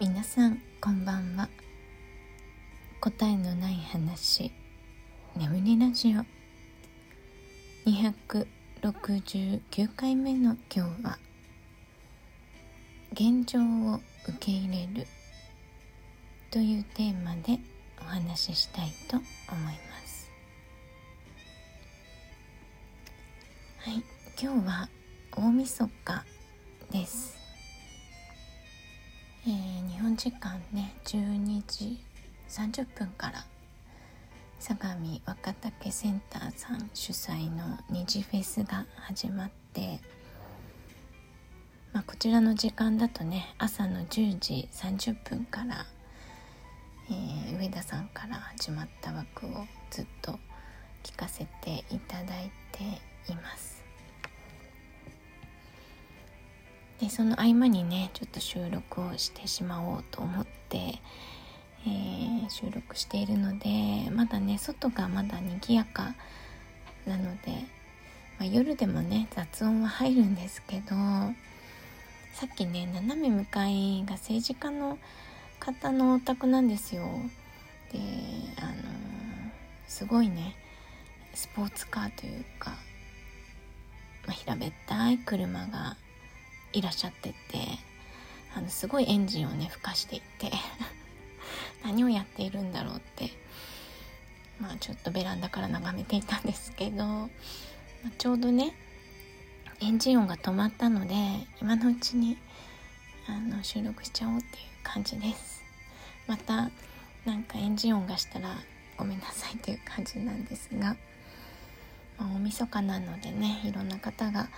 皆さんこんばんは。答えのない話眠りラジオ。269回目の今日は現状を受け入れるというテーマでお話ししたいと思います。はい今日は大晦日です。えー、日本時間ね12時30分から相模若竹センターさん主催の二次フェスが始まって、まあ、こちらの時間だとね朝の10時30分から、えー、上田さんから始まった枠をずっと聞かせていただいています。でその合間にねちょっと収録をしてしまおうと思って、えー、収録しているのでまだね外がまだ賑やかなので、まあ、夜でもね雑音は入るんですけどさっきね斜め向かいが政治家の方のお宅なんですよ。であのー、すごいねスポーツカーというか、まあ、平べったい車がいらっしゃっててあのすごいエンジンをねふかしていって 何をやっているんだろうってまあちょっとベランダから眺めていたんですけど、まあ、ちょうどねエンジン音が止まったので今のうちにあの収録しちゃおうっていう感じです。またなんかエンジン音がしたらごめんなさいという感じなんですが、まあ、大晦日なのでねいろんな方が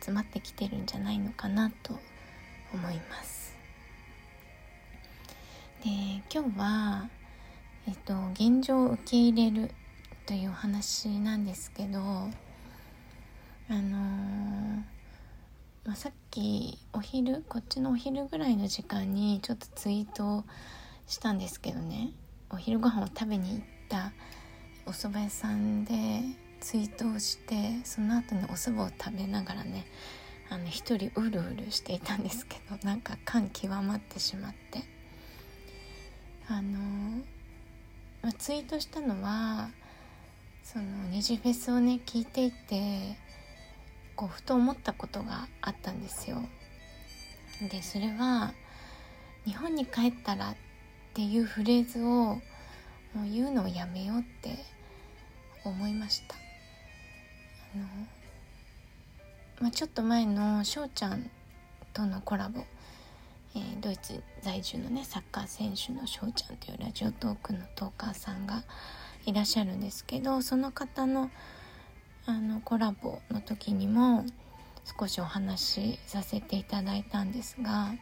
集まってきてるんじゃないのかなと思います。で今日は、えっと、現状を受け入れるというお話なんですけどあのー、まあ、さっきお昼こっちのお昼ぐらいの時間にちょっとツイートしたんですけどねお昼ご飯を食べに行ったお蕎麦屋さんでツイートをしてその後にお蕎麦を食べながらねあの一人うるうるしていたんですけど なんか感極まってしまってあの、まあ、ツイートしたのはその二次フェスをね聞いていてこうふと思ったことがあったんですよ。でそれは「日本に帰ったら」っていうフレーズをもう言うのをやめようって思いました。の、まあ、ちょっと前の翔ちゃんとのコラボ、えー、ドイツ在住のねサッカー選手の翔ちゃんというラジオトークのトーカーさんがいらっしゃるんですけどその方のあのコラボの時にも少しお話しさせていただいたんですが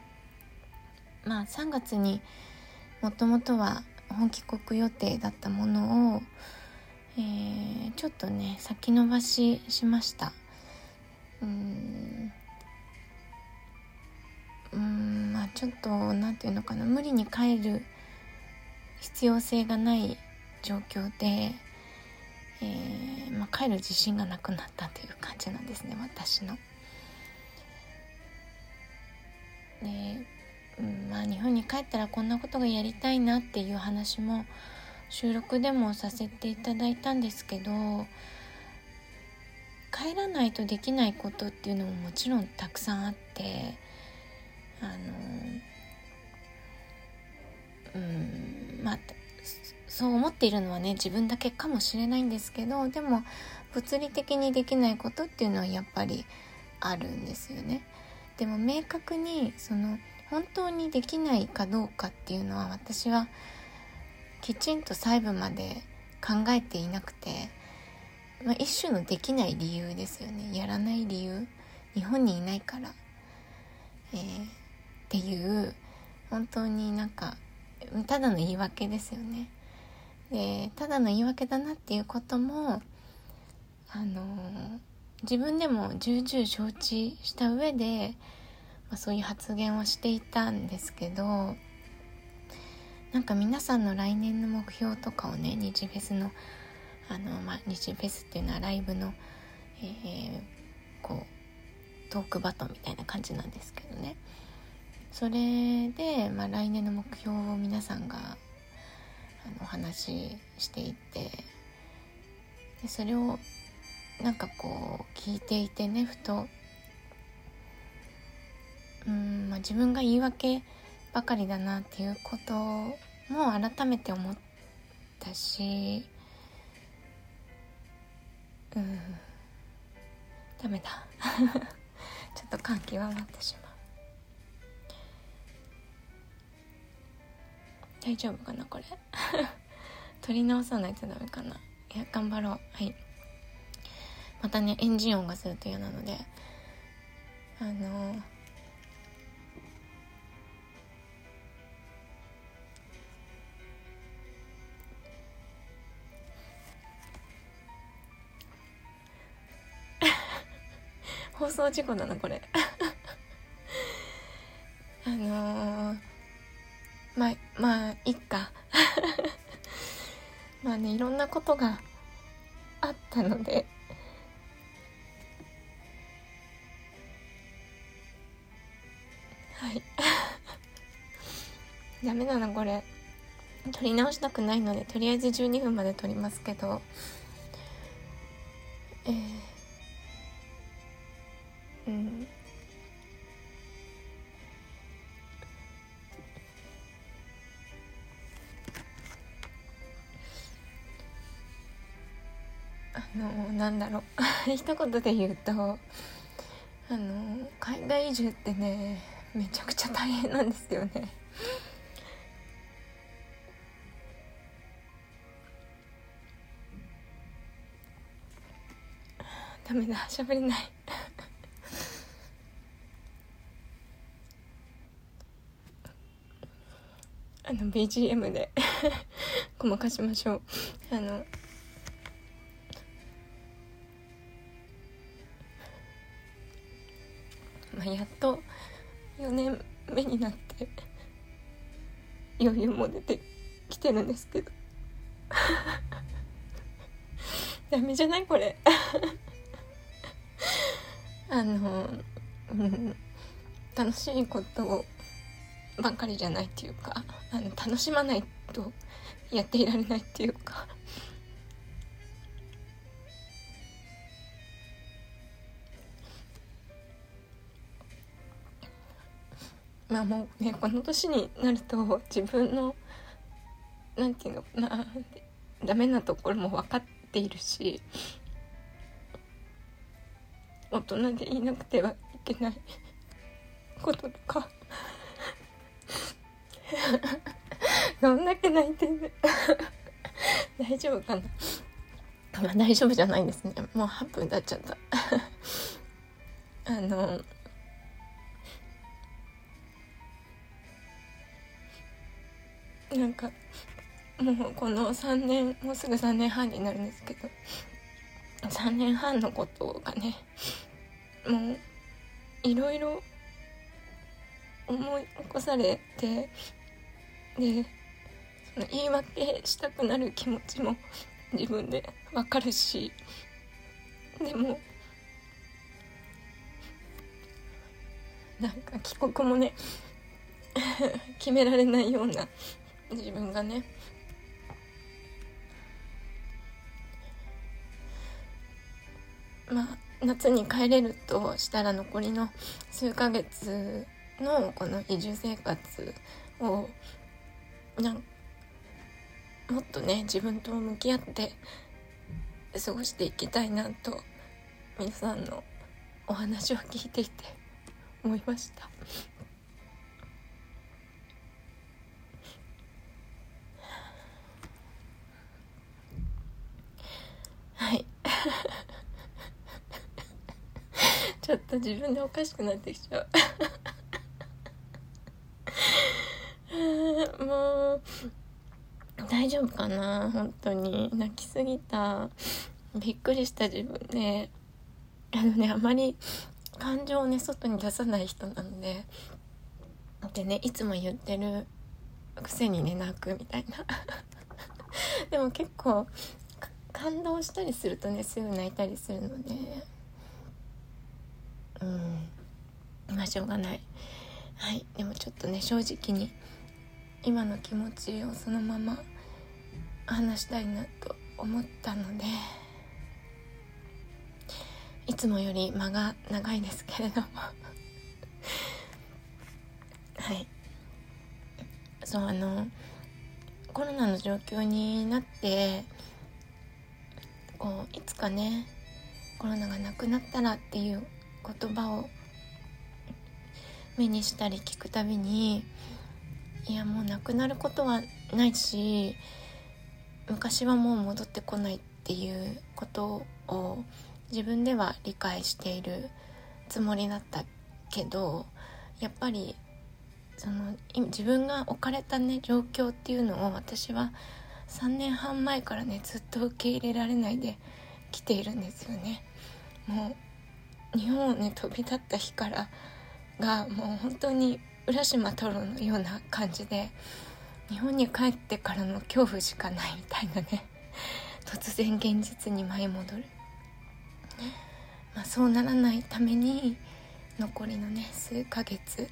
まあ3月にもともとは本帰国予定だったものをえー、ちょっとね先延ばししました。うん。うんまあちょっと何て言うのかな。無理に帰る必要性がない状況で、えー、まあ、帰る自信がなくなったという感じなんですね私の。で、まあ、日本に帰ったらこんなことがやりたいなっていう話も収録でもさせていただいたんですけど帰らないとできないことっていうのももちろんたくさんあってあのうんまあそう思っているのはね自分だけかもしれないんですけどでも物理的にできないことっていうのはやっぱりあるんですよね。でも明確にその本当にできないかどうかっていうのは私はきちんと細部まで考えていなくて、まあ、一種のできない理由ですよね。やらない理由。日本にいないから、えー、っていう本当になんかただの言い訳ですよね。でただの言い訳だなっていうこともあのー、自分でも重々承知した上で、まあ、そういう発言をしていたんですけどなんか皆さんの来年の目標とかをね日フェスのあの、まあ、日フェスっていうのはライブの、えー、こうトークバトンみたいな感じなんですけどね。それで、まあ、来年の目標を皆さんがあのお話ししていてでそれをなんかこう聞いていてねふとうん、まあ、自分が言い訳ばかりだなっていうことも改めて思ったしうん。ダメだ。ちょっと感極まってしまう。大丈夫かなこれ？取り直さないとダメかな。いや頑張ろう。はい。またねエンジン音がすると嫌なのであのー放送事故だなこれ。あのー、まあまあいっか。まあねいろんなことがあったので。はい。ダメだなこれ。撮り直したくないのでとりあえず12分まで撮りますけど。えー、うん。あのなんだろう。一言で言うとあの海外移住ってねめちゃくちゃ大変なんですよね。ダメだ喋れない。あの BGM で ごまかしましょう。あのまあ、やっと4年目になって余裕も出てきてるんですけど。ダメじゃないこれ。あの、うん、楽しいことをばっかりじゃないっていうかあの楽しまないとやっていられないっていうか。まあもうねこの年になると自分のなんていうのかなダメなところも分かっているし大人でいなくてはいけないこととか。どんだけ泣いてんね 大丈夫かな？まあ大丈夫じゃないんですね。もう8分経っちゃった。あのなんかもうこの3年もうすぐ3年半になるんですけど3年半のことがねもういろいろ思い起こされてでその言い訳したくなる気持ちも自分でわかるしでもなんか帰国もね 決められないような自分がね。まあ夏に帰れるとしたら残りの数ヶ月のこの移住生活をなんもっとね自分と向き合って過ごしていきたいなと皆さんのお話を聞いていて思いました。はい ちょっと自分でおかしくなってきちゃうもう大丈夫かな？本当に。泣きすぎた。びっくりした自分で。あのねあまり感情をね外に出さない人なので。でねいつも言ってるくせにね泣くみたいな。でも結構感動したりするとねすぐ泣いたりするので。うん。まあしょうがない。はい。でもちょっとね正直に今の気持ちをそのまま話したいなと思ったのでいつもより間が長いですけれども。はい。そうあのコロナの状況になってこういつかねコロナがなくなったらっていう言葉を目にしたり聞くたびにいやもうなくなることはないし昔はもう戻ってこないっていうことを自分では理解しているつもりだったけどやっぱりその自分が置かれたね状況っていうのを私は3年半前からねずっと受け入れられないで来ているんですよね。もう日本をね飛び立った日からがもう本当に浦島太郎のような感じで日本に帰ってからの恐怖しかないみたいなね突然現実に舞い戻る、まあ、そうならないために残りのね数ヶ月、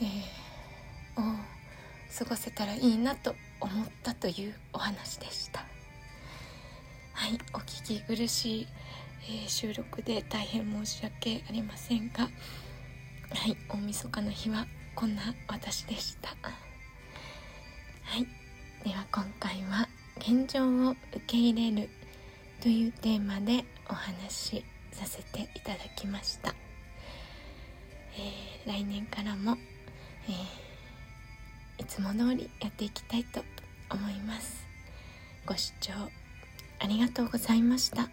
えー、を過ごせたらいいなと思ったというお話でした。はいお聞き苦しい、えー、収録で大変申し訳ありませんがはい大晦日の日はこんな私でした。はいでは今回は「現状を受け入れる」というテーマでお話しさせていただきました、えー、来年からも、えー、いつも通りやっていきたいと思います。ご視聴ありがとうございました。